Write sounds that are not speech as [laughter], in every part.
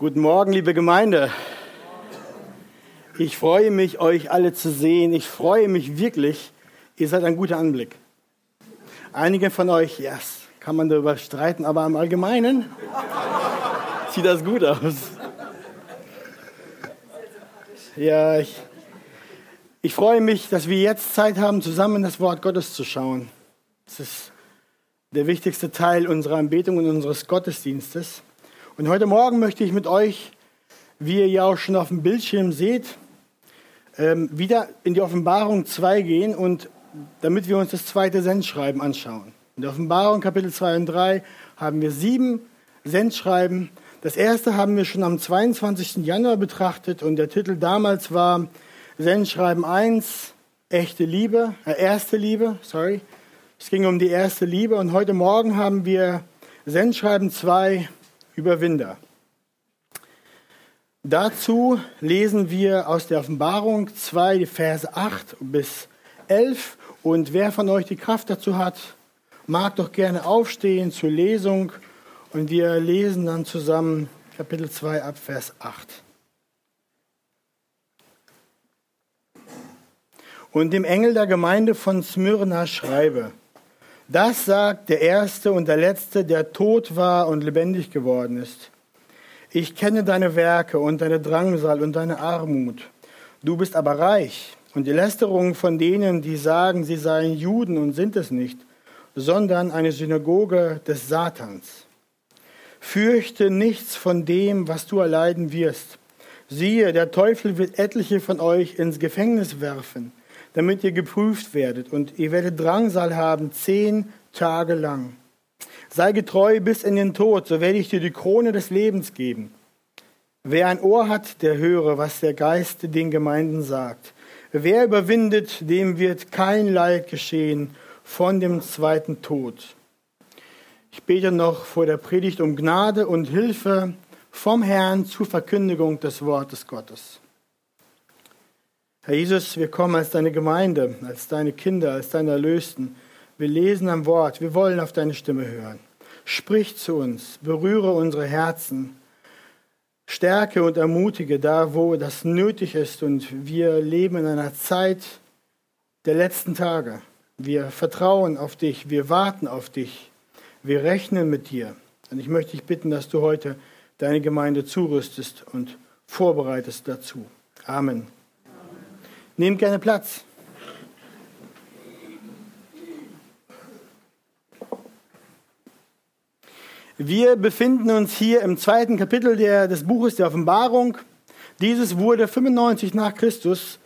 Guten Morgen, liebe Gemeinde. Ich freue mich, euch alle zu sehen. Ich freue mich wirklich. Ihr seid ein guter Anblick. Einige von euch, yes, kann man darüber streiten, aber im Allgemeinen [laughs] sieht das gut aus. Ja, ich, ich freue mich, dass wir jetzt Zeit haben, zusammen das Wort Gottes zu schauen. Das ist der wichtigste Teil unserer Anbetung und unseres Gottesdienstes. Und heute Morgen möchte ich mit euch, wie ihr ja auch schon auf dem Bildschirm seht, ähm, wieder in die Offenbarung 2 gehen und damit wir uns das zweite Sendschreiben anschauen. In der Offenbarung Kapitel 2 und 3 haben wir sieben Sendschreiben. Das erste haben wir schon am 22. Januar betrachtet und der Titel damals war Sendschreiben 1, echte Liebe, äh, erste Liebe, sorry. Es ging um die erste Liebe und heute Morgen haben wir Sendschreiben 2, Überwinder. Dazu lesen wir aus der Offenbarung 2, Verse 8 bis 11. Und wer von euch die Kraft dazu hat, mag doch gerne aufstehen zur Lesung. Und wir lesen dann zusammen Kapitel 2 ab Vers 8. Und dem Engel der Gemeinde von Smyrna schreibe, das sagt der Erste und der Letzte, der tot war und lebendig geworden ist. Ich kenne deine Werke und deine Drangsal und deine Armut. Du bist aber reich und die Lästerung von denen, die sagen, sie seien Juden und sind es nicht, sondern eine Synagoge des Satans. Fürchte nichts von dem, was du erleiden wirst. Siehe, der Teufel wird etliche von euch ins Gefängnis werfen damit ihr geprüft werdet. Und ihr werdet Drangsal haben zehn Tage lang. Sei getreu bis in den Tod, so werde ich dir die Krone des Lebens geben. Wer ein Ohr hat, der höre, was der Geist den Gemeinden sagt. Wer überwindet, dem wird kein Leid geschehen von dem zweiten Tod. Ich bete noch vor der Predigt um Gnade und Hilfe vom Herrn zur Verkündigung des Wortes Gottes. Herr Jesus, wir kommen als deine Gemeinde, als deine Kinder, als deine Erlösten. Wir lesen am Wort, wir wollen auf deine Stimme hören. Sprich zu uns, berühre unsere Herzen, stärke und ermutige da, wo das nötig ist. Und wir leben in einer Zeit der letzten Tage. Wir vertrauen auf dich, wir warten auf dich, wir rechnen mit dir. Und ich möchte dich bitten, dass du heute deine Gemeinde zurüstest und vorbereitest dazu. Amen. Nehmt gerne Platz. Wir befinden uns hier im zweiten Kapitel der, des Buches der Offenbarung. Dieses wurde 95 nach Christus,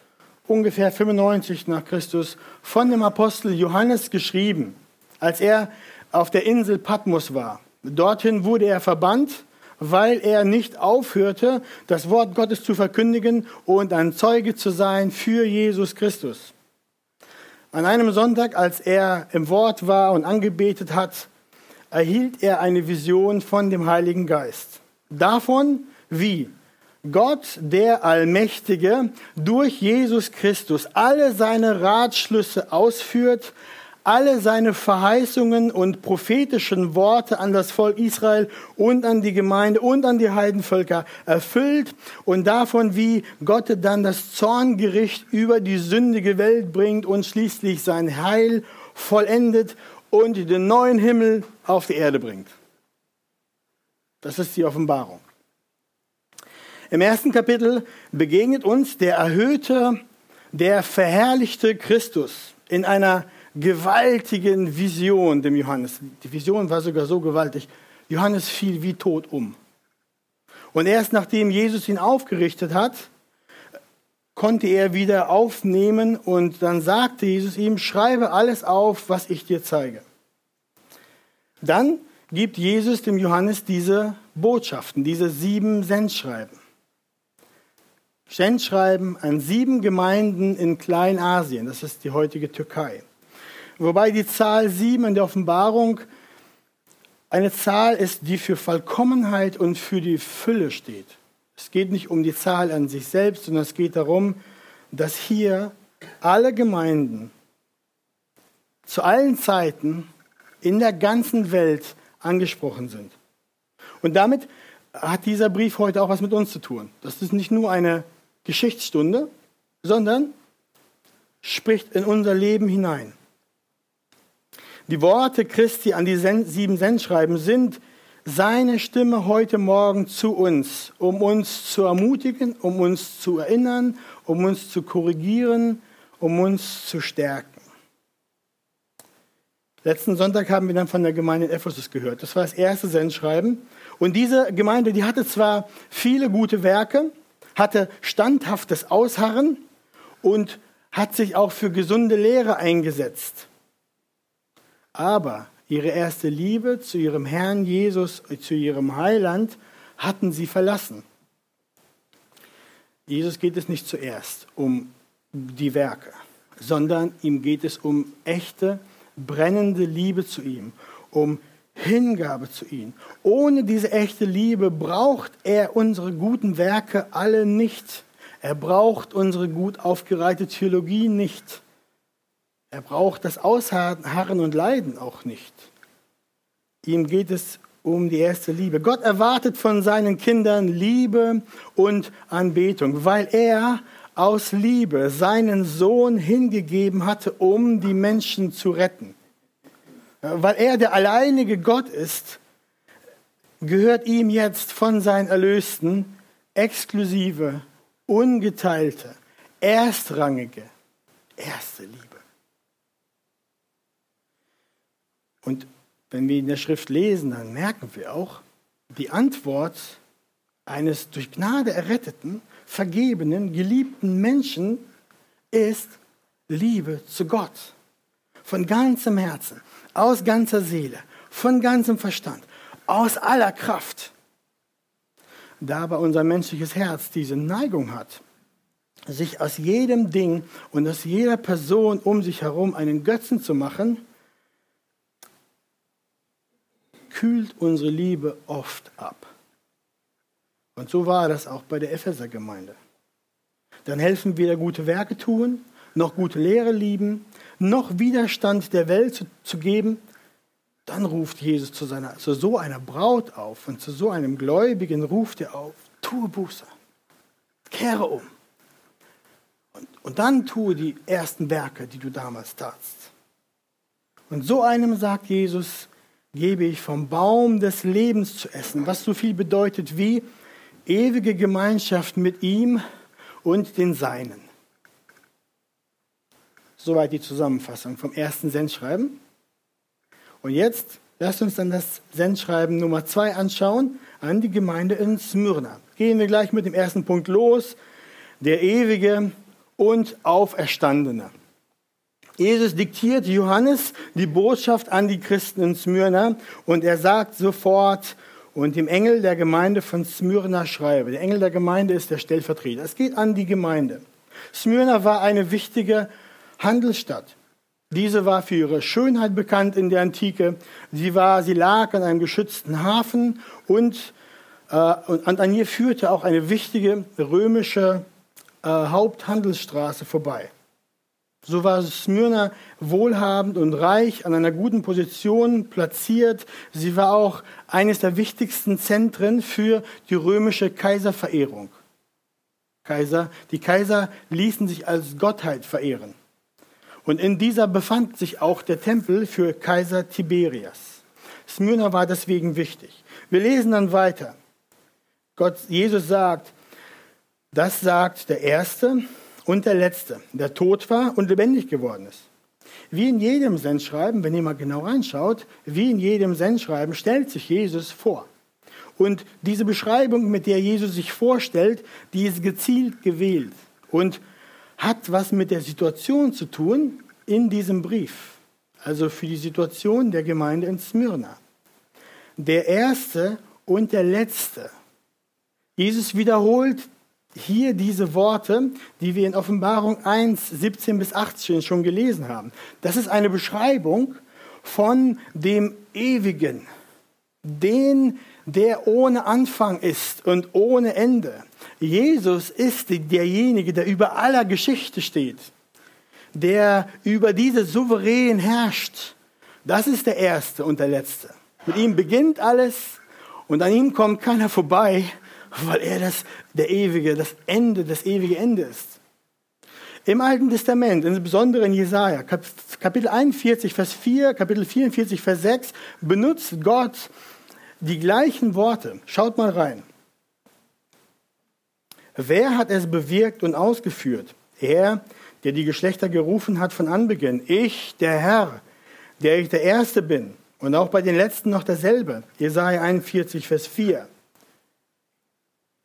ungefähr 95 nach Christus, von dem Apostel Johannes geschrieben, als er auf der Insel Patmos war. Dorthin wurde er verbannt weil er nicht aufhörte, das Wort Gottes zu verkündigen und ein Zeuge zu sein für Jesus Christus. An einem Sonntag, als er im Wort war und angebetet hat, erhielt er eine Vision von dem Heiligen Geist. Davon, wie Gott, der Allmächtige, durch Jesus Christus alle seine Ratschlüsse ausführt, alle seine Verheißungen und prophetischen Worte an das Volk Israel und an die Gemeinde und an die Heidenvölker erfüllt und davon, wie Gott dann das Zorngericht über die sündige Welt bringt und schließlich sein Heil vollendet und den neuen Himmel auf die Erde bringt. Das ist die Offenbarung. Im ersten Kapitel begegnet uns der erhöhte, der verherrlichte Christus in einer gewaltigen Vision dem Johannes. Die Vision war sogar so gewaltig. Johannes fiel wie tot um. Und erst nachdem Jesus ihn aufgerichtet hat, konnte er wieder aufnehmen und dann sagte Jesus ihm, schreibe alles auf, was ich dir zeige. Dann gibt Jesus dem Johannes diese Botschaften, diese sieben Sendschreiben. Sendschreiben an sieben Gemeinden in Kleinasien, das ist die heutige Türkei. Wobei die Zahl 7 in der Offenbarung eine Zahl ist, die für Vollkommenheit und für die Fülle steht. Es geht nicht um die Zahl an sich selbst, sondern es geht darum, dass hier alle Gemeinden zu allen Zeiten in der ganzen Welt angesprochen sind. Und damit hat dieser Brief heute auch was mit uns zu tun. Das ist nicht nur eine Geschichtsstunde, sondern spricht in unser Leben hinein. Die Worte Christi an die sieben Sendschreiben sind seine Stimme heute Morgen zu uns, um uns zu ermutigen, um uns zu erinnern, um uns zu korrigieren, um uns zu stärken. Letzten Sonntag haben wir dann von der Gemeinde in Ephesus gehört. Das war das erste Sendschreiben. Und diese Gemeinde, die hatte zwar viele gute Werke, hatte standhaftes Ausharren und hat sich auch für gesunde Lehre eingesetzt. Aber ihre erste Liebe zu ihrem Herrn Jesus, zu ihrem Heiland, hatten sie verlassen. Jesus geht es nicht zuerst um die Werke, sondern ihm geht es um echte brennende Liebe zu ihm, um Hingabe zu ihm. Ohne diese echte Liebe braucht er unsere guten Werke alle nicht. Er braucht unsere gut aufgereihte Theologie nicht. Er braucht das Ausharren und Leiden auch nicht. Ihm geht es um die erste Liebe. Gott erwartet von seinen Kindern Liebe und Anbetung, weil er aus Liebe seinen Sohn hingegeben hatte, um die Menschen zu retten. Weil er der alleinige Gott ist, gehört ihm jetzt von seinen Erlösten exklusive, ungeteilte, erstrangige, erste Liebe. Und wenn wir in der Schrift lesen, dann merken wir auch, die Antwort eines durch Gnade erretteten vergebenen, geliebten Menschen ist Liebe zu Gott. Von ganzem Herzen, aus ganzer Seele, von ganzem Verstand, aus aller Kraft. Da aber unser menschliches Herz diese Neigung hat, sich aus jedem Ding und aus jeder Person um sich herum einen Götzen zu machen, kühlt unsere Liebe oft ab. Und so war das auch bei der Epheser-Gemeinde. Dann helfen weder gute Werke tun, noch gute Lehre lieben, noch Widerstand der Welt zu, zu geben. Dann ruft Jesus zu, seiner, zu so einer Braut auf und zu so einem Gläubigen ruft er auf, tue Buße, kehre um. Und, und dann tue die ersten Werke, die du damals tatst. Und so einem sagt Jesus, gebe ich vom Baum des Lebens zu essen, was so viel bedeutet wie, ewige Gemeinschaft mit ihm und den Seinen. Soweit die Zusammenfassung vom ersten Sendschreiben. Und jetzt lasst uns dann das Sendschreiben Nummer zwei anschauen an die Gemeinde in Smyrna. Gehen wir gleich mit dem ersten Punkt los. Der ewige und Auferstandene. Jesus diktiert Johannes die Botschaft an die Christen in Smyrna und er sagt sofort, und dem Engel der Gemeinde von Smyrna schreibe. Der Engel der Gemeinde ist der Stellvertreter. Es geht an die Gemeinde. Smyrna war eine wichtige Handelsstadt. Diese war für ihre Schönheit bekannt in der Antike. Sie, war, sie lag an einem geschützten Hafen und, äh, und an ihr führte auch eine wichtige römische äh, Haupthandelsstraße vorbei. So war Smyrna wohlhabend und reich, an einer guten Position platziert. Sie war auch eines der wichtigsten Zentren für die römische Kaiserverehrung. Kaiser, die Kaiser ließen sich als Gottheit verehren. Und in dieser befand sich auch der Tempel für Kaiser Tiberias. Smyrna war deswegen wichtig. Wir lesen dann weiter. Gott, Jesus sagt, das sagt der Erste, und der letzte, der tot war und lebendig geworden ist. Wie in jedem Sendschreiben, wenn ihr mal genau reinschaut, wie in jedem Sendschreiben stellt sich Jesus vor. Und diese Beschreibung, mit der Jesus sich vorstellt, die ist gezielt gewählt und hat was mit der Situation zu tun in diesem Brief. Also für die Situation der Gemeinde in Smyrna. Der erste und der letzte. Jesus wiederholt hier diese Worte, die wir in Offenbarung 1, 17 bis 18 schon gelesen haben. Das ist eine Beschreibung von dem Ewigen, den, der ohne Anfang ist und ohne Ende. Jesus ist derjenige, der über aller Geschichte steht, der über diese souverän herrscht. Das ist der Erste und der Letzte. Mit ihm beginnt alles Und an ihm kommt keiner vorbei, weil er das, der ewige, das Ende, das ewige Ende ist. Im Alten Testament, insbesondere in Jesaja, Kapitel 41, Vers 4, Kapitel 44, Vers 6, benutzt Gott die gleichen Worte. Schaut mal rein. Wer hat es bewirkt und ausgeführt? Er, der die Geschlechter gerufen hat von Anbeginn. Ich, der Herr, der ich der Erste bin. Und auch bei den Letzten noch dasselbe. Jesaja 41, Vers 4.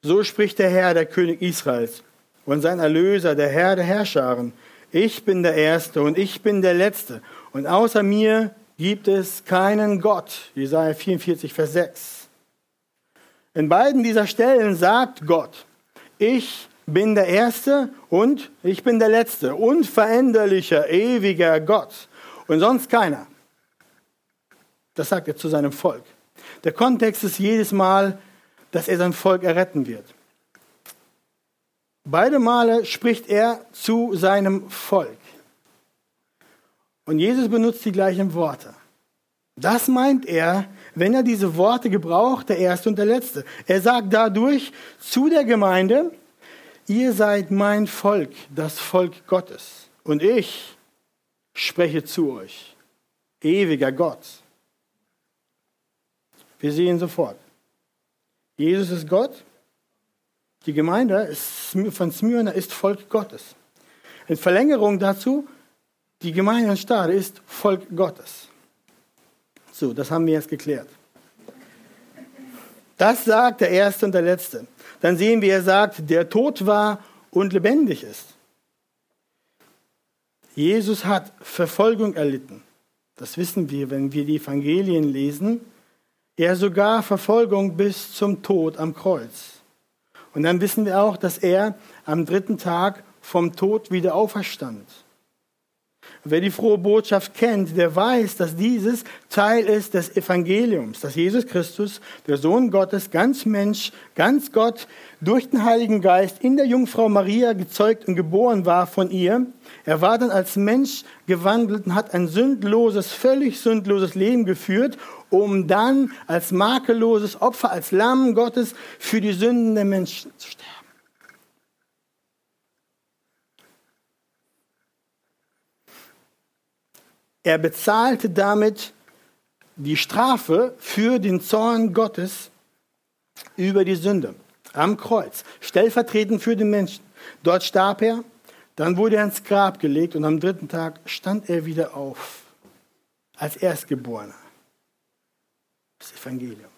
So spricht der Herr, der König Israels und sein Erlöser, der Herr der Herrscharen. Ich bin der Erste und ich bin der Letzte. Und außer mir gibt es keinen Gott. Jesaja 44, Vers 6. In beiden dieser Stellen sagt Gott, ich bin der Erste und ich bin der Letzte, unveränderlicher, ewiger Gott und sonst keiner. Das sagt er zu seinem Volk. Der Kontext ist jedes Mal, dass er sein Volk erretten wird. Beide Male spricht er zu seinem Volk. Und Jesus benutzt die gleichen Worte. Das meint er, wenn er diese Worte gebraucht, der Erste und der Letzte. Er sagt dadurch zu der Gemeinde, ihr seid mein Volk, das Volk Gottes. Und ich spreche zu euch, ewiger Gott. Wir sehen sofort. Jesus ist Gott die Gemeinde von Smyrna ist Volk Gottes. In Verlängerung dazu, die Gemeinde in Stade ist Volk Gottes. So, das haben wir jetzt geklärt. Das sagt der Erste und der Letzte. Dann sehen wir, er sagt, der tot war und lebendig ist. Jesus hat Verfolgung erlitten. Das wissen wir, wenn wir die Evangelien lesen. Er sogar Verfolgung bis zum Tod am Kreuz. Und dann wissen wir auch, dass er am dritten Tag vom Tod wieder auferstand. Wer die frohe Botschaft kennt, der weiß, dass dieses Teil ist des Evangeliums, dass Jesus Christus, der Sohn Gottes, ganz Mensch, ganz Gott, durch den Heiligen Geist in der Jungfrau Maria gezeugt und geboren war von ihr. Er war dann als Mensch gewandelt und hat ein sündloses, völlig sündloses Leben geführt um dann als makelloses Opfer, als Lamm Gottes für die Sünden der Menschen zu sterben. Er bezahlte damit die Strafe für den Zorn Gottes über die Sünde am Kreuz, stellvertretend für den Menschen. Dort starb er, dann wurde er ins Grab gelegt und am dritten Tag stand er wieder auf als Erstgeborener das Evangelium.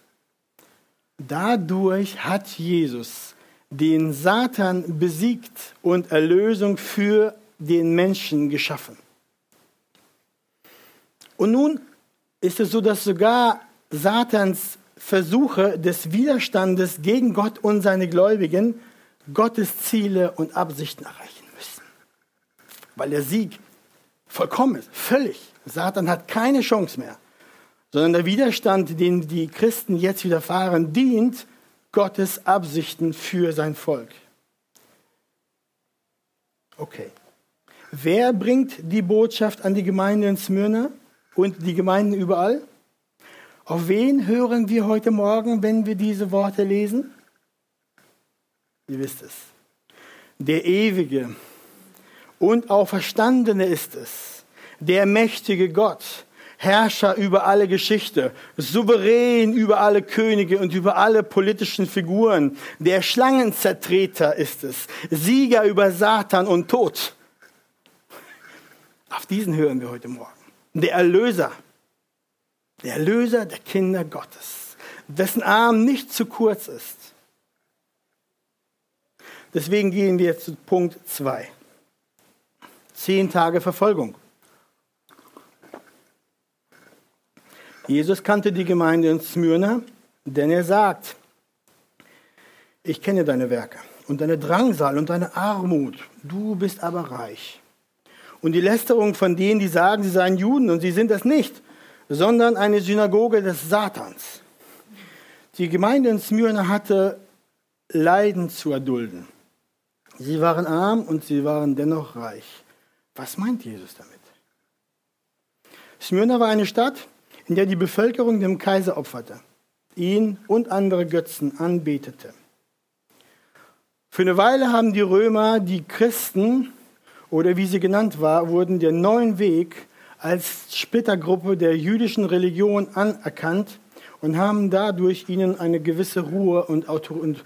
Dadurch hat Jesus den Satan besiegt und Erlösung für den Menschen geschaffen. Und nun ist es so, dass sogar Satans Versuche des Widerstandes gegen Gott und seine Gläubigen Gottes Ziele und Absichten erreichen müssen. Weil der Sieg vollkommen ist, völlig. Satan hat keine Chance mehr sondern der Widerstand, den die Christen jetzt widerfahren, dient Gottes Absichten für sein Volk. Okay. Wer bringt die Botschaft an die Gemeinde in Smyrna und die Gemeinden überall? Auf wen hören wir heute Morgen, wenn wir diese Worte lesen? Ihr wisst es. Der Ewige und Auferstandene ist es, der mächtige Gott, Herrscher über alle Geschichte, souverän über alle Könige und über alle politischen Figuren. Der Schlangenzertreter ist es, Sieger über Satan und Tod. Auf diesen hören wir heute Morgen. Der Erlöser, der Erlöser der Kinder Gottes, dessen Arm nicht zu kurz ist. Deswegen gehen wir zu Punkt 2. Zehn Tage Verfolgung. Jesus kannte die Gemeinde in Smyrna, denn er sagt, ich kenne deine Werke und deine Drangsal und deine Armut, du bist aber reich. Und die Lästerung von denen, die sagen, sie seien Juden und sie sind es nicht, sondern eine Synagoge des Satans. Die Gemeinde in Smyrna hatte Leiden zu erdulden. Sie waren arm und sie waren dennoch reich. Was meint Jesus damit? Smyrna war eine Stadt, in der die Bevölkerung dem Kaiser opferte. ihn und andere Götzen anbetete. Für eine Weile haben die Römer die Christen, oder wie sie genannt war, wurden den neuen Weg als Splittergruppe der jüdischen Religion anerkannt und haben dadurch ihnen eine gewisse Ruhe und Autorität.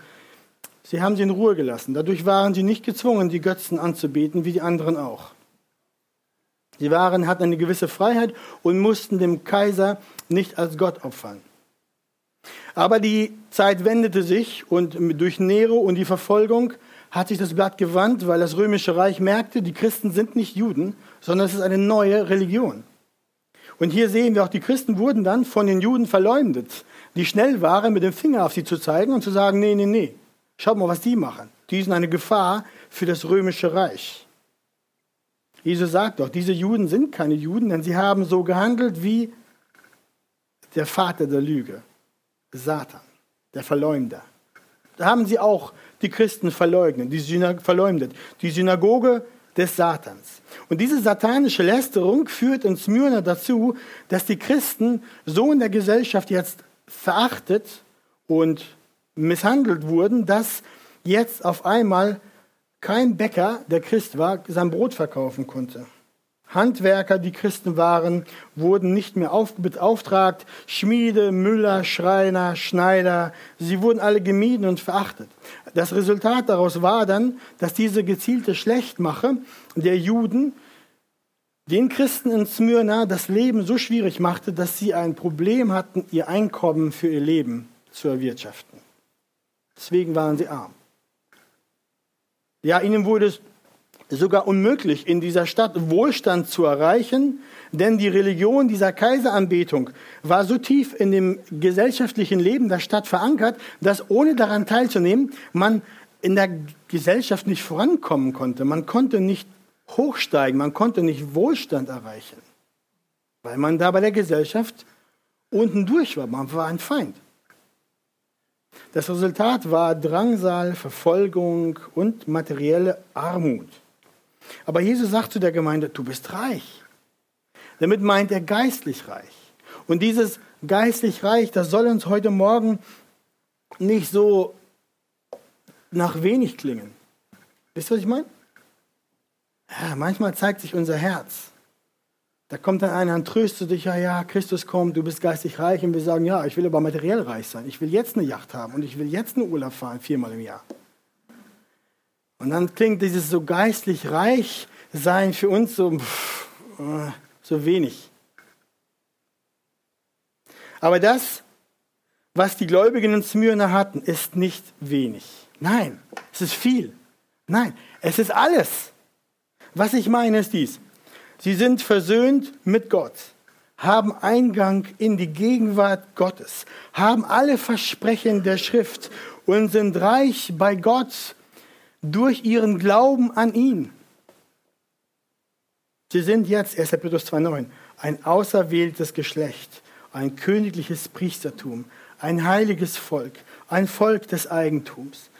Sie haben sie in Ruhe gelassen. Dadurch waren sie nicht gezwungen, die Götzen anzubeten, wie die anderen auch. Sie waren, hatten eine gewisse Freiheit und mussten dem Kaiser nicht als Gott opfern. Aber die Zeit wendete sich und durch Nero und die Verfolgung hat sich das Blatt gewandt, weil das römische Reich merkte, die Christen sind nicht Juden, sondern es ist eine neue Religion. Und hier sehen wir auch, die Christen wurden dann von den Juden verleumdet, die schnell waren, mit dem Finger auf sie zu zeigen und zu sagen, nee, nee, nee, schaut mal, was die machen. Die sind eine Gefahr für das römische Reich. Jesus sagt doch, diese Juden sind keine Juden, denn sie haben so gehandelt wie der Vater der Lüge, Satan, der Verleumder. Da haben sie auch die Christen verleugnet, die verleumdet. Die Synagoge des Satans. Und diese satanische Lästerung führt in Smyrna dazu, dass die Christen so in der Gesellschaft jetzt verachtet und misshandelt wurden, dass jetzt auf einmal kein Bäcker, der Christ war, sein Brot verkaufen konnte. Handwerker, die Christen waren, wurden nicht mehr beauftragt. Schmiede, Müller, Schreiner, Schneider, sie wurden alle gemieden und verachtet. Das Resultat daraus war dann, dass diese gezielte Schlechtmache der Juden den Christen in Smyrna das Leben so schwierig machte, dass sie ein Problem hatten, ihr Einkommen für ihr Leben zu erwirtschaften. Deswegen waren sie arm. Ja, ihnen wurde es sogar unmöglich, in dieser Stadt Wohlstand zu erreichen, denn die Religion dieser Kaiseranbetung war so tief in dem gesellschaftlichen Leben der Stadt verankert, dass ohne daran teilzunehmen, man in der Gesellschaft nicht vorankommen konnte. Man konnte nicht hochsteigen, man konnte nicht Wohlstand erreichen, weil man da bei der Gesellschaft unten durch war. Man war ein Feind. Das Resultat war Drangsal, Verfolgung und materielle Armut. Aber Jesus sagt zu der Gemeinde, du bist reich. Damit meint er geistlich reich. Und dieses geistlich reich, das soll uns heute Morgen nicht so nach wenig klingen. Wisst ihr, was ich meine? Ja, manchmal zeigt sich unser Herz. Da kommt dann einer und tröstet dich, ja, ja, Christus kommt, du bist geistig reich. Und wir sagen, ja, ich will aber materiell reich sein. Ich will jetzt eine Yacht haben und ich will jetzt einen Urlaub fahren, viermal im Jahr. Und dann klingt dieses so geistlich reich sein für uns so, pff, äh, so wenig. Aber das, was die Gläubigen in Smyrna hatten, ist nicht wenig. Nein, es ist viel. Nein, es ist alles. Was ich meine ist dies. Sie sind versöhnt mit Gott, haben Eingang in die Gegenwart Gottes, haben alle Versprechen der Schrift und sind reich bei Gott durch ihren Glauben an ihn. Sie sind jetzt, 1. Petrus 2,9, ein auserwähltes Geschlecht, ein königliches Priestertum, ein heiliges Volk, ein Volk des Eigentums.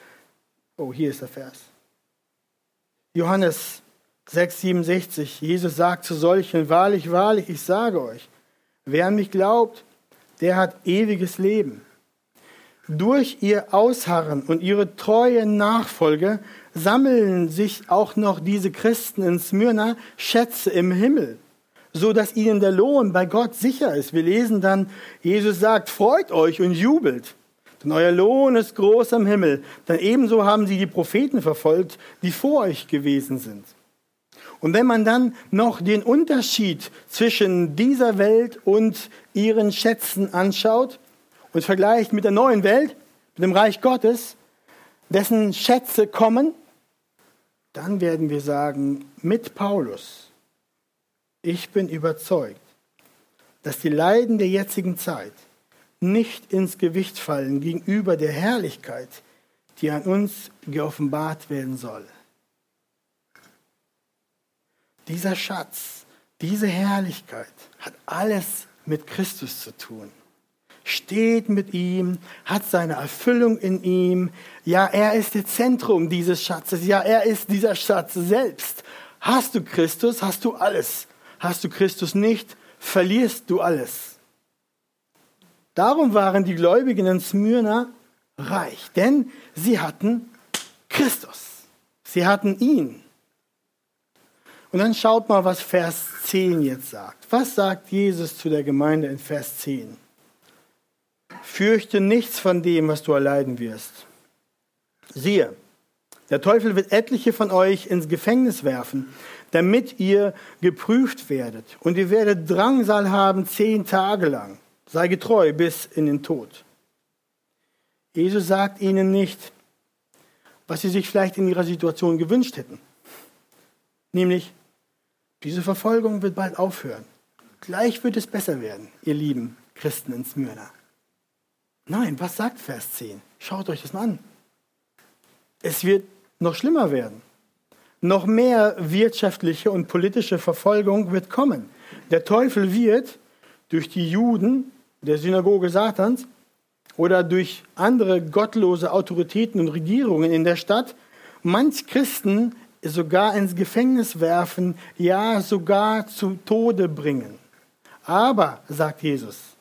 Oh, hier ist der Vers. Johannes 6,67, Jesus sagt zu solchen, wahrlich, wahrlich, ich sage euch, wer an mich glaubt, der hat ewiges Leben. Durch ihr Ausharren und ihre treue Nachfolge sammeln sich auch noch diese Christen in Smyrna Schätze im Himmel, so dass ihnen der Lohn bei Gott sicher ist. Wir lesen dann, Jesus sagt, freut euch und jubelt, denn euer Lohn ist groß am Himmel. Denn ebenso haben sie die Propheten verfolgt, die vor euch gewesen sind. Und wenn man dann noch den Unterschied zwischen dieser Welt und ihren Schätzen anschaut, und vergleicht mit der neuen Welt, mit dem Reich Gottes, dessen Schätze kommen, dann werden wir sagen, mit Paulus, ich bin überzeugt, dass die Leiden der jetzigen Zeit nicht ins Gewicht fallen gegenüber der Herrlichkeit, die an uns geoffenbart werden soll. Dieser Schatz, diese Herrlichkeit hat alles mit Christus zu tun steht mit ihm, hat seine Erfüllung in ihm. Ja, er ist das Zentrum dieses Schatzes. Ja, er ist dieser Schatz selbst. Hast du Christus, hast du alles. Hast du Christus nicht, verlierst du alles. Darum waren die Gläubigen in Smyrna reich, denn sie hatten Christus. Sie hatten ihn. Und dann schaut mal, was Vers 10 jetzt sagt. Was sagt Jesus zu der Gemeinde in Vers 10? Fürchte nichts von dem, was du erleiden wirst. Siehe, der Teufel wird etliche von euch ins Gefängnis werfen, damit ihr geprüft werdet. Und ihr werdet Drangsal haben zehn Tage lang. Sei getreu bis in den Tod. Jesus sagt ihnen nicht, was sie sich vielleicht in ihrer Situation gewünscht hätten. Nämlich, diese Verfolgung wird bald aufhören. Gleich wird es besser werden, ihr lieben Christen in Smyrna. Nein, was sagt Vers 10? Schaut euch das mal an. Es wird noch schlimmer werden. Noch mehr wirtschaftliche und politische Verfolgung wird kommen. Der Teufel wird durch die Juden der Synagoge Satans oder durch andere gottlose Autoritäten und Regierungen in der Stadt manch Christen sogar ins Gefängnis werfen, ja sogar zu Tode bringen. Aber, sagt Jesus,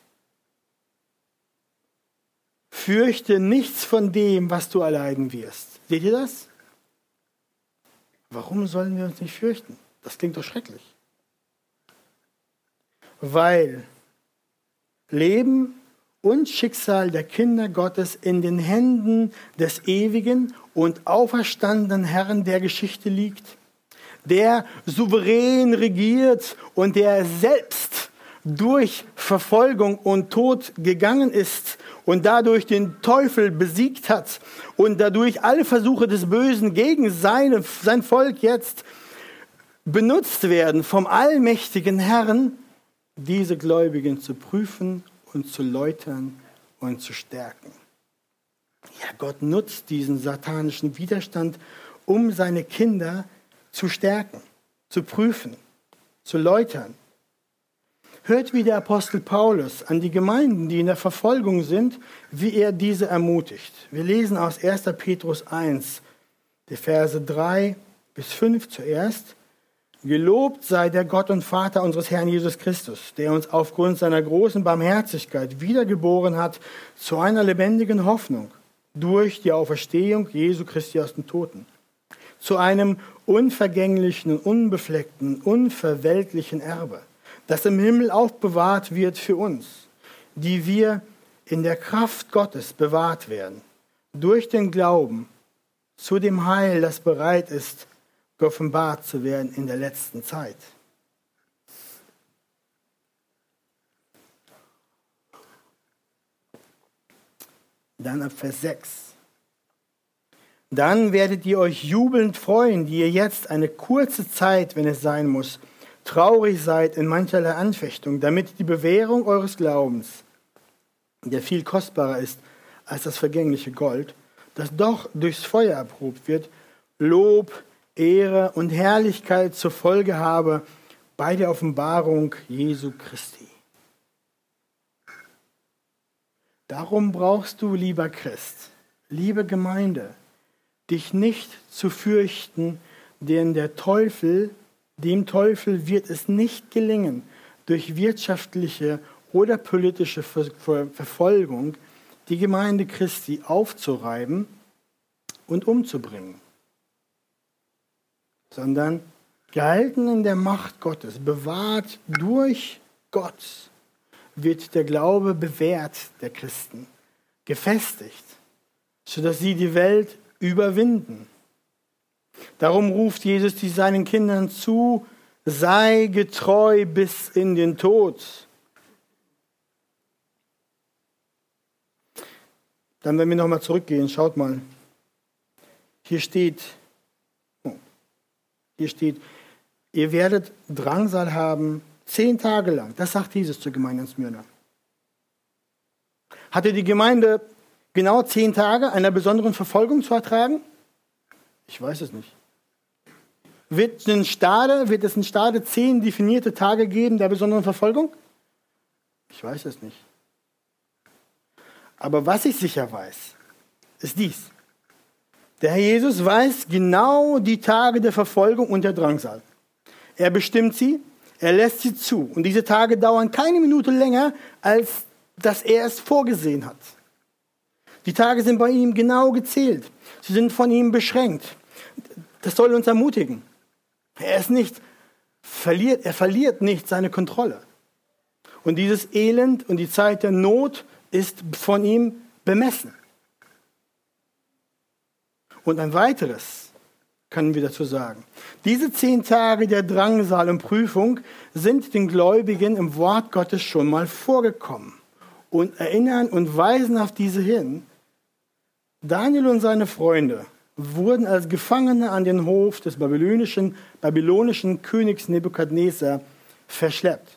fürchte nichts von dem, was du erleiden wirst. Seht ihr das? Warum sollen wir uns nicht fürchten? Das klingt doch schrecklich. Weil Leben und Schicksal der Kinder Gottes in den Händen des ewigen und auferstandenen Herrn der Geschichte liegt, der souverän regiert und der selbst durch Verfolgung und Tod gegangen ist und dadurch den Teufel besiegt hat und dadurch alle Versuche des Bösen gegen seine, sein Volk jetzt benutzt werden vom allmächtigen Herrn, diese Gläubigen zu prüfen und zu läutern und zu stärken. Ja, Gott nutzt diesen satanischen Widerstand, um seine Kinder zu stärken, zu prüfen, zu läutern Hört wie der Apostel Paulus an die Gemeinden, die in der Verfolgung sind, wie er diese ermutigt. Wir lesen aus 1. Petrus 1, die Verse 3 bis 5 zuerst. Gelobt sei der Gott und Vater unseres Herrn Jesus Christus, der uns aufgrund seiner großen Barmherzigkeit wiedergeboren hat zu einer lebendigen Hoffnung durch die Auferstehung Jesu Christi aus den Toten, zu einem unvergänglichen, unbefleckten, unverweltlichen Erbe das im Himmel aufbewahrt wird für uns, die wir in der Kraft Gottes bewahrt werden, durch den Glauben zu dem Heil, das bereit ist, geoffenbart zu werden in der letzten Zeit. Dann ab Vers 6. Dann werdet ihr euch jubelnd freuen, die ihr jetzt eine kurze Zeit, wenn es sein muss, traurig seid in mancherlei Anfechtung, damit die Bewährung eures Glaubens, der viel kostbarer ist als das vergängliche Gold, das doch durchs Feuer erprobt wird, Lob, Ehre und Herrlichkeit zur Folge habe bei der Offenbarung Jesu Christi. Darum brauchst du, lieber Christ, liebe Gemeinde, dich nicht zu fürchten, denn der Teufel dem Teufel wird es nicht gelingen, durch wirtschaftliche oder politische Verfolgung die Gemeinde Christi aufzureiben und umzubringen, sondern gehalten in der Macht Gottes, bewahrt durch Gott, wird der Glaube bewährt der Christen, gefestigt, sodass sie die Welt überwinden. Darum ruft Jesus seinen Kindern zu, sei getreu bis in den Tod. Dann, wenn wir nochmal zurückgehen, schaut mal. Hier steht, oh, hier steht, ihr werdet Drangsal haben zehn Tage lang. Das sagt Jesus zur Gemeinde in Smyrna. Hatte die Gemeinde genau zehn Tage einer besonderen Verfolgung zu ertragen? Ich weiß es nicht. Wird, ein Stade, wird es in Stade zehn definierte Tage geben der besonderen Verfolgung? Ich weiß es nicht. Aber was ich sicher weiß, ist dies. Der Herr Jesus weiß genau die Tage der Verfolgung und der Drangsal. Er bestimmt sie, er lässt sie zu. Und diese Tage dauern keine Minute länger als dass er es vorgesehen hat. Die Tage sind bei ihm genau gezählt. Sie sind von ihm beschränkt. Das soll uns ermutigen. Er ist nicht verliert, er verliert nicht seine Kontrolle. Und dieses Elend und die Zeit der Not ist von ihm bemessen. Und ein weiteres können wir dazu sagen. Diese zehn Tage der Drangsal und Prüfung sind den Gläubigen im Wort Gottes schon mal vorgekommen und erinnern und weisen auf diese hin. Daniel und seine Freunde wurden als Gefangene an den Hof des babylonischen, babylonischen Königs Nebukadnezar verschleppt.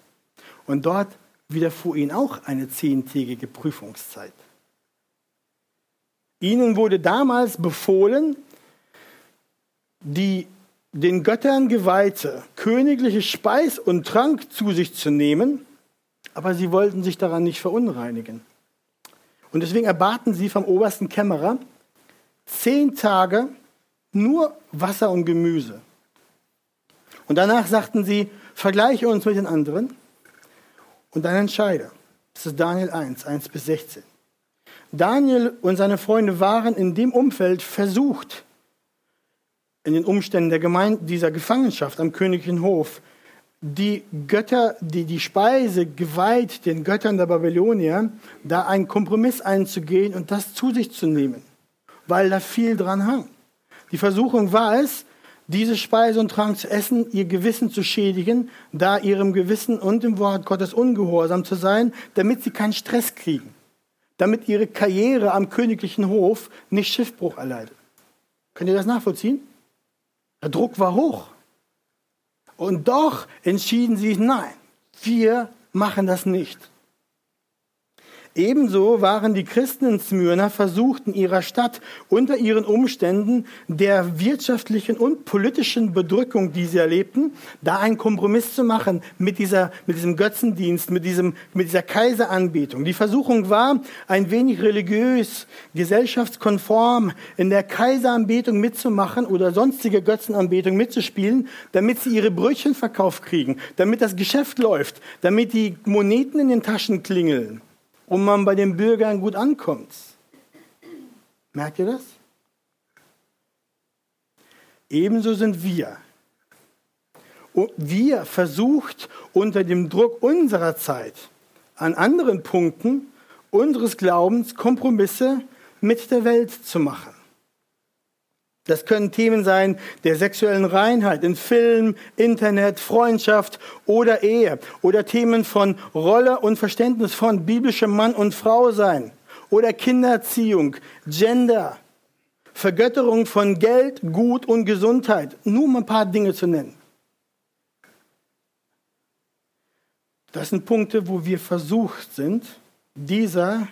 Und dort widerfuhr ihnen auch eine zehntägige Prüfungszeit. Ihnen wurde damals befohlen, die den Göttern geweihte königliche Speis und Trank zu sich zu nehmen, aber sie wollten sich daran nicht verunreinigen. Und deswegen erbaten sie vom obersten Kämmerer zehn Tage nur Wasser und Gemüse. Und danach sagten sie, vergleiche uns mit den anderen und dann entscheide. Das ist Daniel 1, 1 bis 16. Daniel und seine Freunde waren in dem Umfeld versucht, in den Umständen der Gemeinde, dieser Gefangenschaft am königlichen Hof, die Götter, die die Speise geweiht den Göttern der Babylonier, da einen Kompromiss einzugehen und das zu sich zu nehmen, weil da viel dran hang. Die Versuchung war es, diese Speise und Trank zu essen, ihr Gewissen zu schädigen, da ihrem Gewissen und dem Wort Gottes ungehorsam zu sein, damit sie keinen Stress kriegen, damit ihre Karriere am königlichen Hof nicht Schiffbruch erleidet. Könnt ihr das nachvollziehen? Der Druck war hoch. Und doch entschieden sie, nein, wir machen das nicht. Ebenso waren die Christen in Smyrna versucht, in ihrer Stadt unter ihren Umständen der wirtschaftlichen und politischen Bedrückung, die sie erlebten, da einen Kompromiss zu machen mit, dieser, mit diesem Götzendienst, mit, diesem, mit dieser Kaiseranbetung. Die Versuchung war, ein wenig religiös, gesellschaftskonform in der Kaiseranbetung mitzumachen oder sonstige Götzenanbetung mitzuspielen, damit sie ihre Brötchen verkauft kriegen, damit das Geschäft läuft, damit die Moneten in den Taschen klingeln und man bei den Bürgern gut ankommt. Merkt ihr das? Ebenso sind wir. Und wir versucht unter dem Druck unserer Zeit an anderen Punkten unseres Glaubens Kompromisse mit der Welt zu machen. Das können Themen sein der sexuellen Reinheit in Film, Internet, Freundschaft oder Ehe oder Themen von Rolle und Verständnis von biblischem Mann und Frau sein oder Kindererziehung, Gender, Vergötterung von Geld, Gut und Gesundheit. Nur um ein paar Dinge zu nennen. Das sind Punkte, wo wir versucht sind, dieser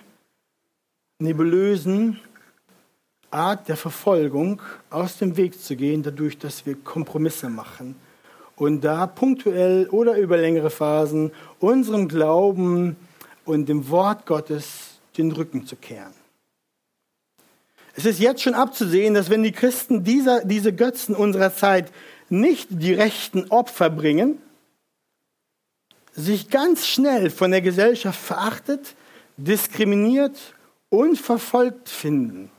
nebulösen Art der Verfolgung aus dem Weg zu gehen, dadurch, dass wir Kompromisse machen und da punktuell oder über längere Phasen unserem Glauben und dem Wort Gottes den Rücken zu kehren. Es ist jetzt schon abzusehen, dass wenn die Christen dieser, diese Götzen unserer Zeit nicht die rechten Opfer bringen, sich ganz schnell von der Gesellschaft verachtet, diskriminiert und verfolgt finden.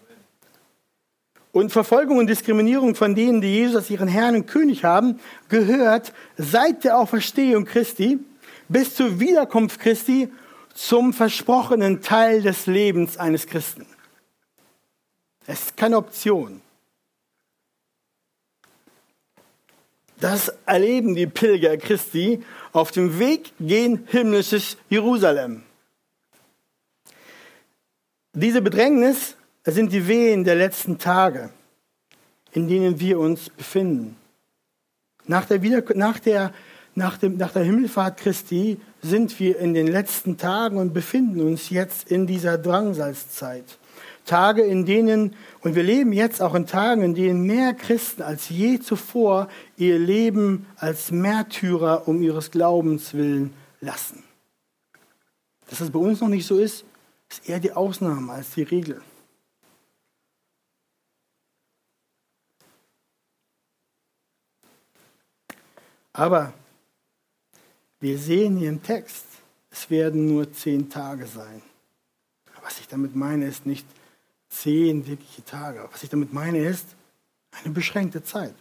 Und Verfolgung und Diskriminierung von denen, die Jesus als ihren Herrn und König haben, gehört seit der Auferstehung Christi bis zur Wiederkunft Christi zum versprochenen Teil des Lebens eines Christen. Es ist keine Option. Das erleben die Pilger Christi auf dem Weg gen himmlisches Jerusalem. Diese Bedrängnis es sind die Wehen der letzten Tage, in denen wir uns befinden. Nach der, Wieder nach der, nach dem, nach der Himmelfahrt Christi sind wir in den letzten Tagen und befinden uns jetzt in dieser Drangsalzzeit. Tage, in denen, und wir leben jetzt auch in Tagen, in denen mehr Christen als je zuvor ihr Leben als Märtyrer um ihres Glaubens willen lassen. Dass das bei uns noch nicht so ist, ist eher die Ausnahme als die Regel. Aber wir sehen hier im Text, es werden nur zehn Tage sein. Was ich damit meine, ist nicht zehn wirkliche Tage. Was ich damit meine, ist eine beschränkte Zeit,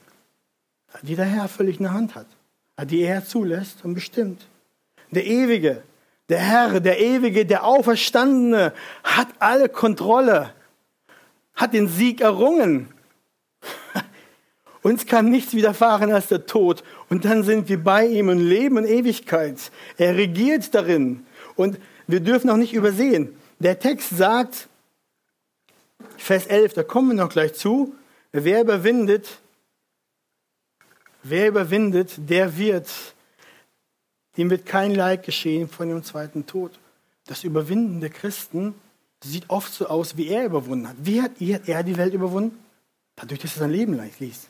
die der Herr völlig in der Hand hat, die er zulässt und bestimmt. Der Ewige, der Herr, der Ewige, der Auferstandene hat alle Kontrolle, hat den Sieg errungen. Uns kann nichts widerfahren als der Tod. Und dann sind wir bei ihm und leben in Ewigkeit. Er regiert darin. Und wir dürfen auch nicht übersehen. Der Text sagt, Vers 11, da kommen wir noch gleich zu, wer überwindet, wer überwindet, der wird, dem wird kein Leid geschehen von dem zweiten Tod. Das Überwinden der Christen sieht oft so aus, wie er überwunden hat. Wie hat er die Welt überwunden? Dadurch, dass er sein Leben ließ.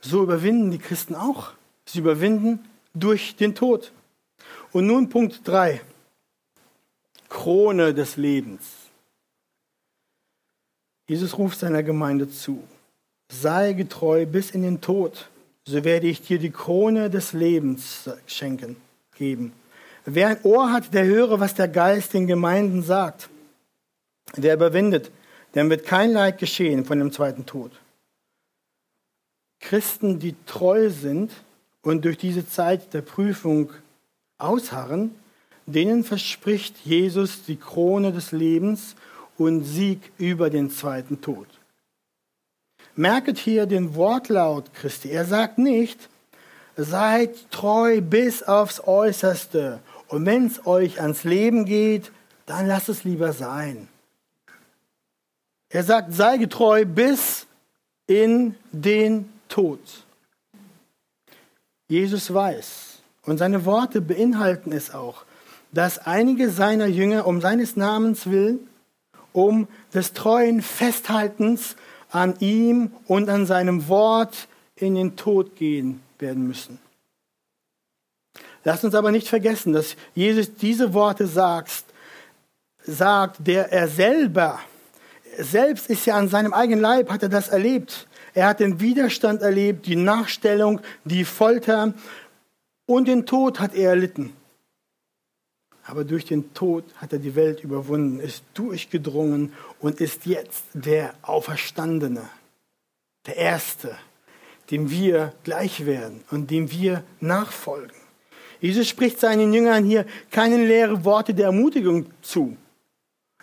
So überwinden die Christen auch. Sie überwinden durch den Tod. Und nun Punkt 3. Krone des Lebens. Jesus ruft seiner Gemeinde zu. Sei getreu bis in den Tod, so werde ich dir die Krone des Lebens schenken, geben. Wer ein Ohr hat, der höre, was der Geist den Gemeinden sagt. Wer überwindet, dem wird kein Leid geschehen von dem zweiten Tod. Christen, die treu sind und durch diese Zeit der Prüfung ausharren, denen verspricht Jesus die Krone des Lebens und Sieg über den zweiten Tod. Merket hier den Wortlaut Christi. Er sagt nicht, seid treu bis aufs Äußerste und wenn es euch ans Leben geht, dann lasst es lieber sein. Er sagt, sei getreu bis in den Tod. Jesus weiß, und seine Worte beinhalten es auch, dass einige seiner Jünger um seines Namens willen, um des treuen Festhaltens an ihm und an seinem Wort in den Tod gehen werden müssen. Lasst uns aber nicht vergessen, dass Jesus diese Worte sagt, sagt, der er selber, selbst ist ja an seinem eigenen Leib, hat er das erlebt. Er hat den Widerstand erlebt, die Nachstellung, die Folter und den Tod hat er erlitten. Aber durch den Tod hat er die Welt überwunden, ist durchgedrungen und ist jetzt der Auferstandene, der Erste, dem wir gleich werden und dem wir nachfolgen. Jesus spricht seinen Jüngern hier keine leeren Worte der Ermutigung zu.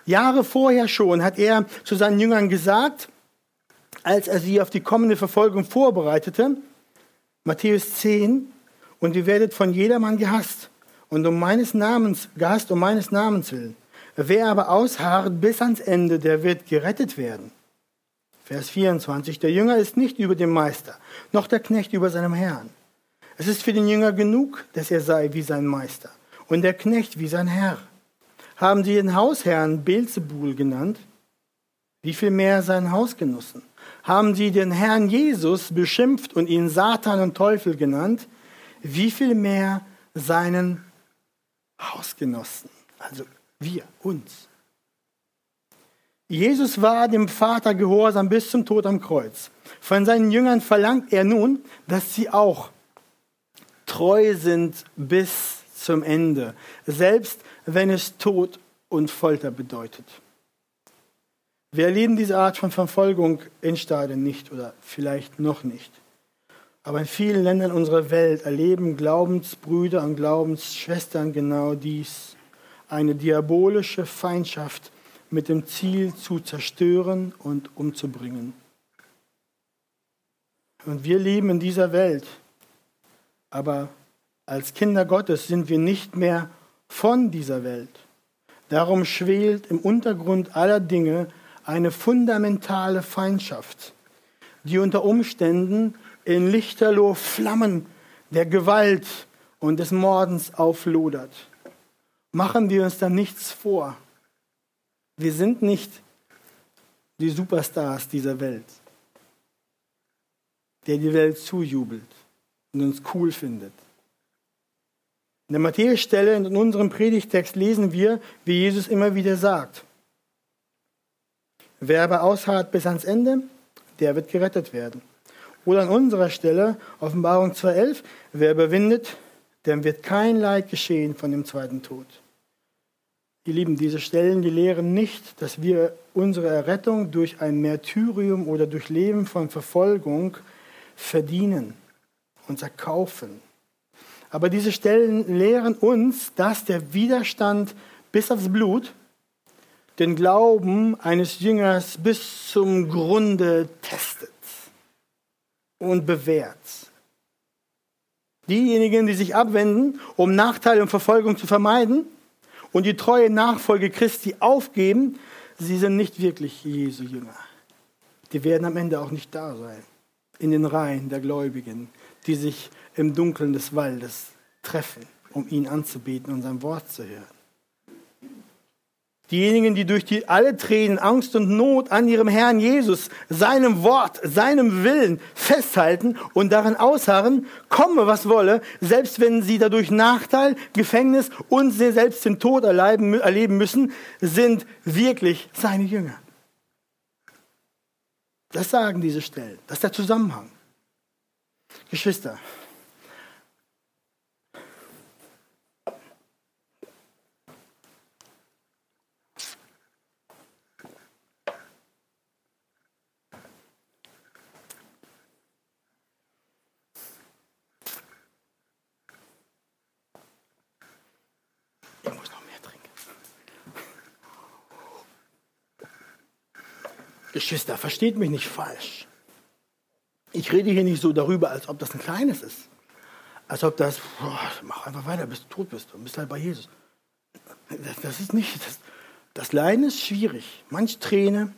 Jahre vorher schon hat er zu seinen Jüngern gesagt, als er sie auf die kommende Verfolgung vorbereitete, Matthäus 10, und ihr werdet von jedermann gehasst und um meines Namens, gehasst um meines Namens willen. Wer aber ausharrt bis ans Ende, der wird gerettet werden. Vers 24, der Jünger ist nicht über dem Meister, noch der Knecht über seinem Herrn. Es ist für den Jünger genug, dass er sei wie sein Meister und der Knecht wie sein Herr. Haben sie den Hausherrn Beelzebul genannt? Wie viel mehr seinen Hausgenossen? Haben sie den Herrn Jesus beschimpft und ihn Satan und Teufel genannt, wie viel mehr seinen Hausgenossen, also wir, uns. Jesus war dem Vater gehorsam bis zum Tod am Kreuz. Von seinen Jüngern verlangt er nun, dass sie auch treu sind bis zum Ende, selbst wenn es Tod und Folter bedeutet. Wir erleben diese Art von Verfolgung in Stadien nicht oder vielleicht noch nicht. Aber in vielen Ländern unserer Welt erleben Glaubensbrüder und Glaubensschwestern genau dies. Eine diabolische Feindschaft mit dem Ziel zu zerstören und umzubringen. Und wir leben in dieser Welt. Aber als Kinder Gottes sind wir nicht mehr von dieser Welt. Darum schwelt im Untergrund aller Dinge eine fundamentale Feindschaft, die unter Umständen in lichterloh Flammen der Gewalt und des Mordens auflodert. Machen wir uns da nichts vor. Wir sind nicht die Superstars dieser Welt, der die Welt zujubelt und uns cool findet. In der Matthäus-Stelle in unserem Predigtext lesen wir, wie Jesus immer wieder sagt, Wer aber ausharrt bis ans Ende, der wird gerettet werden. Oder an unserer Stelle, Offenbarung 2.11, wer überwindet, Denn wird kein Leid geschehen von dem zweiten Tod. Ihr Lieben, diese Stellen, die lehren nicht, dass wir unsere Errettung durch ein Märtyrium oder durch Leben von Verfolgung verdienen und erkaufen. Aber diese Stellen lehren uns, dass der Widerstand bis aufs Blut den Glauben eines Jüngers bis zum Grunde testet und bewährt. Diejenigen, die sich abwenden, um Nachteile und Verfolgung zu vermeiden und die treue Nachfolge Christi aufgeben, sie sind nicht wirklich Jesu Jünger. Die werden am Ende auch nicht da sein, in den Reihen der Gläubigen, die sich im Dunkeln des Waldes treffen, um ihn anzubeten und sein Wort zu hören. Diejenigen, die durch die alle Tränen, Angst und Not an ihrem Herrn Jesus, seinem Wort, seinem Willen festhalten und daran ausharren, komme was wolle, selbst wenn sie dadurch Nachteil, Gefängnis und selbst den Tod erleben, erleben müssen, sind wirklich seine Jünger. Das sagen diese Stellen. Das ist der Zusammenhang. Geschwister, Geschwister, versteht mich nicht falsch. Ich rede hier nicht so darüber, als ob das ein kleines ist. Als ob das, boah, mach einfach weiter, bis du tot bist und bist halt bei Jesus. Das, das ist nicht, das, das Leiden ist schwierig. Manch Träne.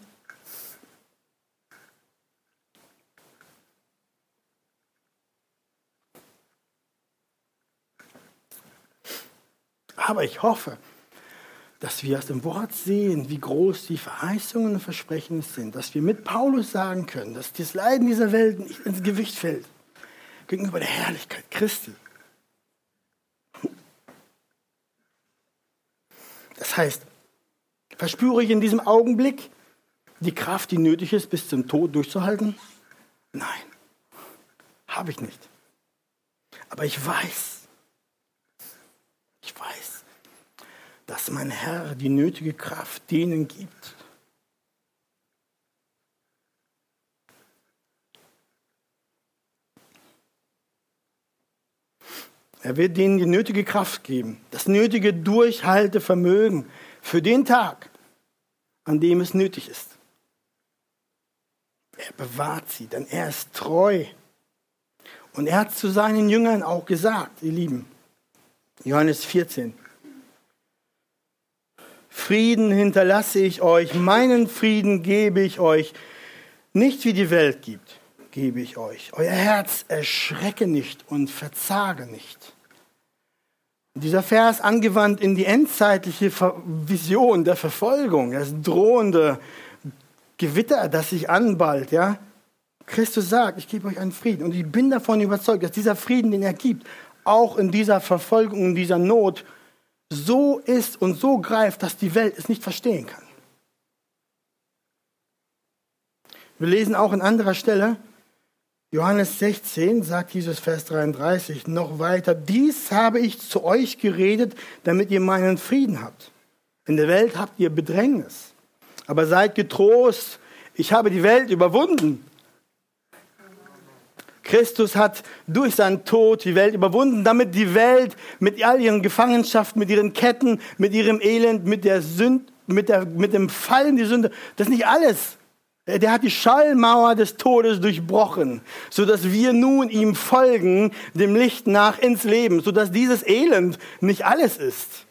Aber ich hoffe, dass wir aus dem Wort sehen, wie groß die Verheißungen und Versprechen sind, dass wir mit Paulus sagen können, dass das Leiden dieser Welt nicht ins Gewicht fällt gegenüber der Herrlichkeit Christi. Das heißt, verspüre ich in diesem Augenblick die Kraft, die nötig ist, bis zum Tod durchzuhalten? Nein, habe ich nicht. Aber ich weiß, ich weiß, dass mein Herr die nötige Kraft denen gibt. Er wird denen die nötige Kraft geben, das nötige Durchhaltevermögen für den Tag, an dem es nötig ist. Er bewahrt sie, denn er ist treu. Und er hat zu seinen Jüngern auch gesagt, ihr Lieben, Johannes 14, Frieden hinterlasse ich euch, meinen Frieden gebe ich euch. Nicht wie die Welt gibt, gebe ich euch. Euer Herz erschrecke nicht und verzage nicht. Dieser Vers angewandt in die endzeitliche Vision der Verfolgung, das drohende Gewitter, das sich anballt, ja. Christus sagt, ich gebe euch einen Frieden. Und ich bin davon überzeugt, dass dieser Frieden, den er gibt, auch in dieser Verfolgung, in dieser Not so ist und so greift, dass die Welt es nicht verstehen kann. Wir lesen auch an anderer Stelle, Johannes 16 sagt Jesus Vers 33 noch weiter, dies habe ich zu euch geredet, damit ihr meinen Frieden habt. In der Welt habt ihr Bedrängnis, aber seid getrost, ich habe die Welt überwunden. Christus hat durch seinen Tod die Welt überwunden, damit die Welt mit all ihren Gefangenschaften, mit ihren Ketten, mit ihrem Elend, mit der Sünde, mit, der, mit dem Fall in die Sünde, das ist nicht alles. Der hat die Schallmauer des Todes durchbrochen, so dass wir nun ihm folgen, dem Licht nach ins Leben, so dass dieses Elend nicht alles ist.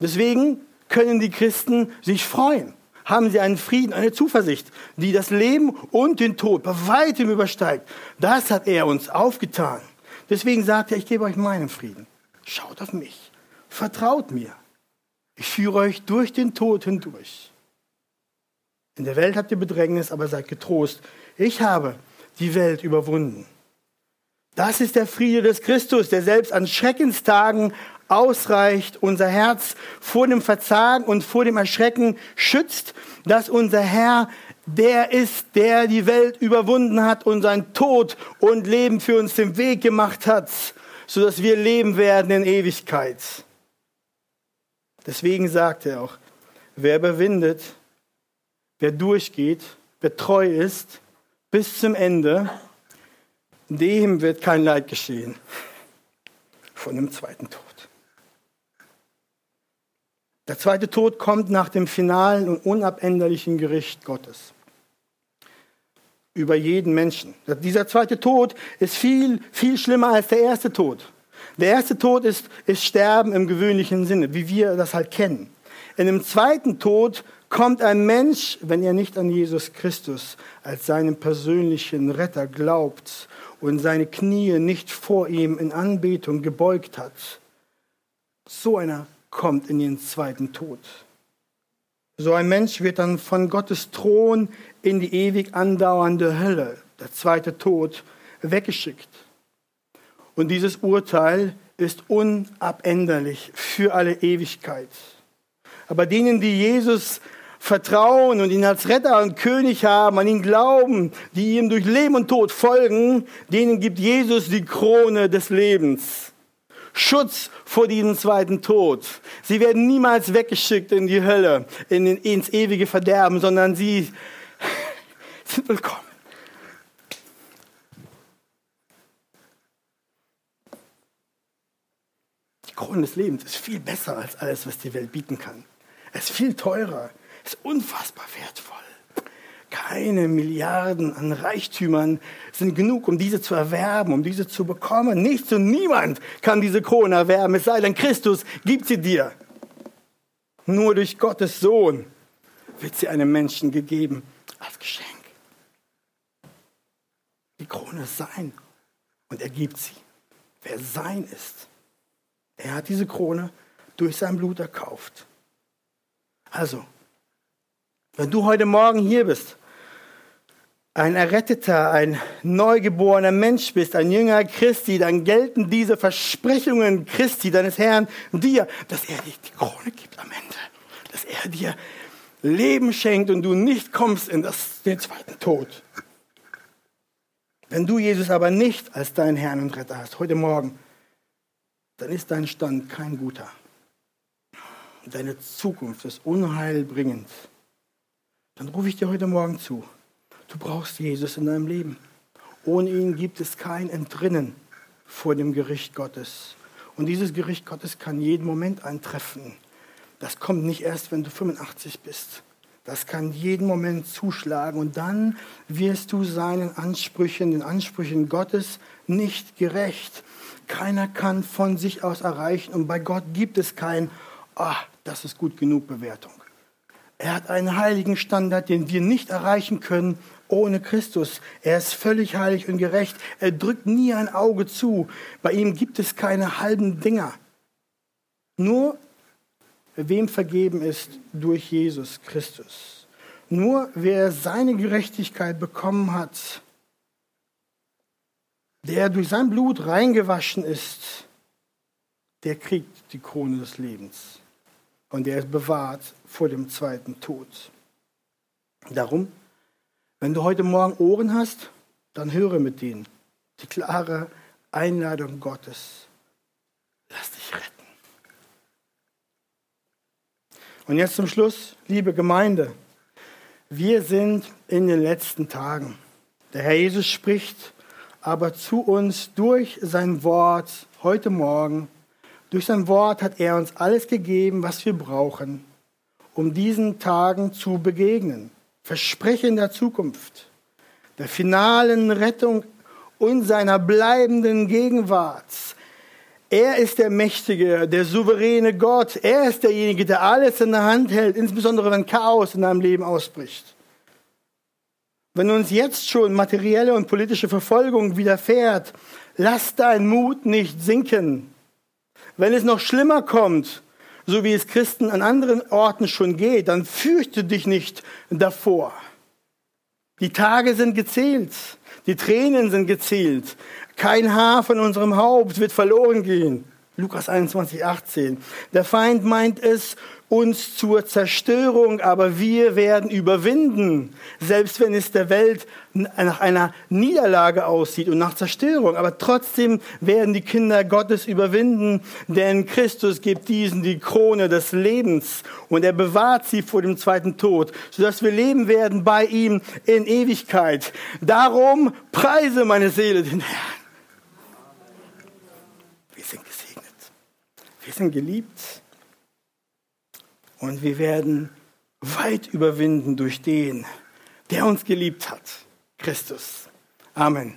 Deswegen können die Christen sich freuen haben sie einen Frieden, eine Zuversicht, die das Leben und den Tod bei weitem übersteigt. Das hat er uns aufgetan. Deswegen sagt er, ich gebe euch meinen Frieden. Schaut auf mich. Vertraut mir. Ich führe euch durch den Tod hindurch. In der Welt habt ihr Bedrängnis, aber seid getrost. Ich habe die Welt überwunden. Das ist der Friede des Christus, der selbst an Schreckenstagen ausreicht, unser Herz vor dem Verzagen und vor dem Erschrecken schützt, dass unser Herr der ist, der die Welt überwunden hat und sein Tod und Leben für uns den Weg gemacht hat. sodass wir leben werden in Ewigkeit. Deswegen sagt er auch, wer überwindet, wer durchgeht, wer treu ist, bis zum Ende, dem wird kein Leid geschehen von dem zweiten Tod. Der zweite Tod kommt nach dem finalen und unabänderlichen Gericht Gottes über jeden Menschen. Dieser zweite Tod ist viel, viel schlimmer als der erste Tod. Der erste Tod ist, ist Sterben im gewöhnlichen Sinne, wie wir das halt kennen. In dem zweiten Tod kommt ein Mensch, wenn er nicht an Jesus Christus als seinen persönlichen Retter glaubt und seine Knie nicht vor ihm in Anbetung gebeugt hat. So einer kommt in den zweiten Tod. So ein Mensch wird dann von Gottes Thron in die ewig andauernde Hölle, der zweite Tod, weggeschickt. Und dieses Urteil ist unabänderlich für alle Ewigkeit. Aber denen, die Jesus vertrauen und ihn als Retter und König haben, an ihn glauben, die ihm durch Leben und Tod folgen, denen gibt Jesus die Krone des Lebens. Schutz vor diesem zweiten Tod. Sie werden niemals weggeschickt in die Hölle, in ins ewige Verderben, sondern sie [laughs] sind willkommen. Die Krone des Lebens ist viel besser als alles, was die Welt bieten kann. Es ist viel teurer, es ist unfassbar wertvoll. Keine Milliarden an Reichtümern sind genug, um diese zu erwerben, um diese zu bekommen. Nichts und niemand kann diese Krone erwerben, es sei denn, Christus gibt sie dir. Nur durch Gottes Sohn wird sie einem Menschen gegeben als Geschenk. Die Krone ist sein und er gibt sie. Wer sein ist, er hat diese Krone durch sein Blut erkauft. Also, wenn du heute Morgen hier bist ein erretteter, ein neugeborener Mensch bist, ein Jünger Christi, dann gelten diese Versprechungen Christi, deines Herrn, dir, dass er dir die Krone gibt am Ende, dass er dir Leben schenkt und du nicht kommst in das, den zweiten Tod. Wenn du Jesus aber nicht als deinen Herrn und Retter hast, heute Morgen, dann ist dein Stand kein guter. Deine Zukunft ist unheilbringend. Dann rufe ich dir heute Morgen zu Du brauchst Jesus in deinem Leben. Ohne ihn gibt es kein Entrinnen vor dem Gericht Gottes. Und dieses Gericht Gottes kann jeden Moment eintreffen. Das kommt nicht erst, wenn du 85 bist. Das kann jeden Moment zuschlagen und dann wirst du seinen Ansprüchen, den Ansprüchen Gottes nicht gerecht. Keiner kann von sich aus erreichen und bei Gott gibt es kein, ah, das ist gut genug Bewertung. Er hat einen heiligen Standard, den wir nicht erreichen können ohne Christus. Er ist völlig heilig und gerecht. Er drückt nie ein Auge zu. Bei ihm gibt es keine halben Dinger. Nur wem vergeben ist durch Jesus Christus. Nur wer seine Gerechtigkeit bekommen hat, der durch sein Blut reingewaschen ist, der kriegt die Krone des Lebens. Und der ist bewahrt vor dem zweiten Tod. Darum wenn du heute Morgen Ohren hast, dann höre mit denen die klare Einladung Gottes. Lass dich retten. Und jetzt zum Schluss, liebe Gemeinde, wir sind in den letzten Tagen. Der Herr Jesus spricht aber zu uns durch sein Wort heute Morgen. Durch sein Wort hat er uns alles gegeben, was wir brauchen, um diesen Tagen zu begegnen. Versprechen der Zukunft, der finalen Rettung und seiner bleibenden Gegenwart. Er ist der mächtige, der souveräne Gott. Er ist derjenige, der alles in der Hand hält, insbesondere wenn Chaos in deinem Leben ausbricht. Wenn uns jetzt schon materielle und politische Verfolgung widerfährt, lass dein Mut nicht sinken. Wenn es noch schlimmer kommt, so wie es Christen an anderen Orten schon geht, dann fürchte dich nicht davor. Die Tage sind gezählt, die Tränen sind gezählt. Kein Haar von unserem Haupt wird verloren gehen. Lukas 21, 18. Der Feind meint es uns zur Zerstörung, aber wir werden überwinden, selbst wenn es der Welt nach einer Niederlage aussieht und nach Zerstörung. Aber trotzdem werden die Kinder Gottes überwinden, denn Christus gibt diesen die Krone des Lebens und er bewahrt sie vor dem zweiten Tod, sodass wir leben werden bei ihm in Ewigkeit. Darum preise meine Seele den Herrn. Wir sind gesegnet. Wir sind geliebt. Und wir werden weit überwinden durch den, der uns geliebt hat. Christus. Amen.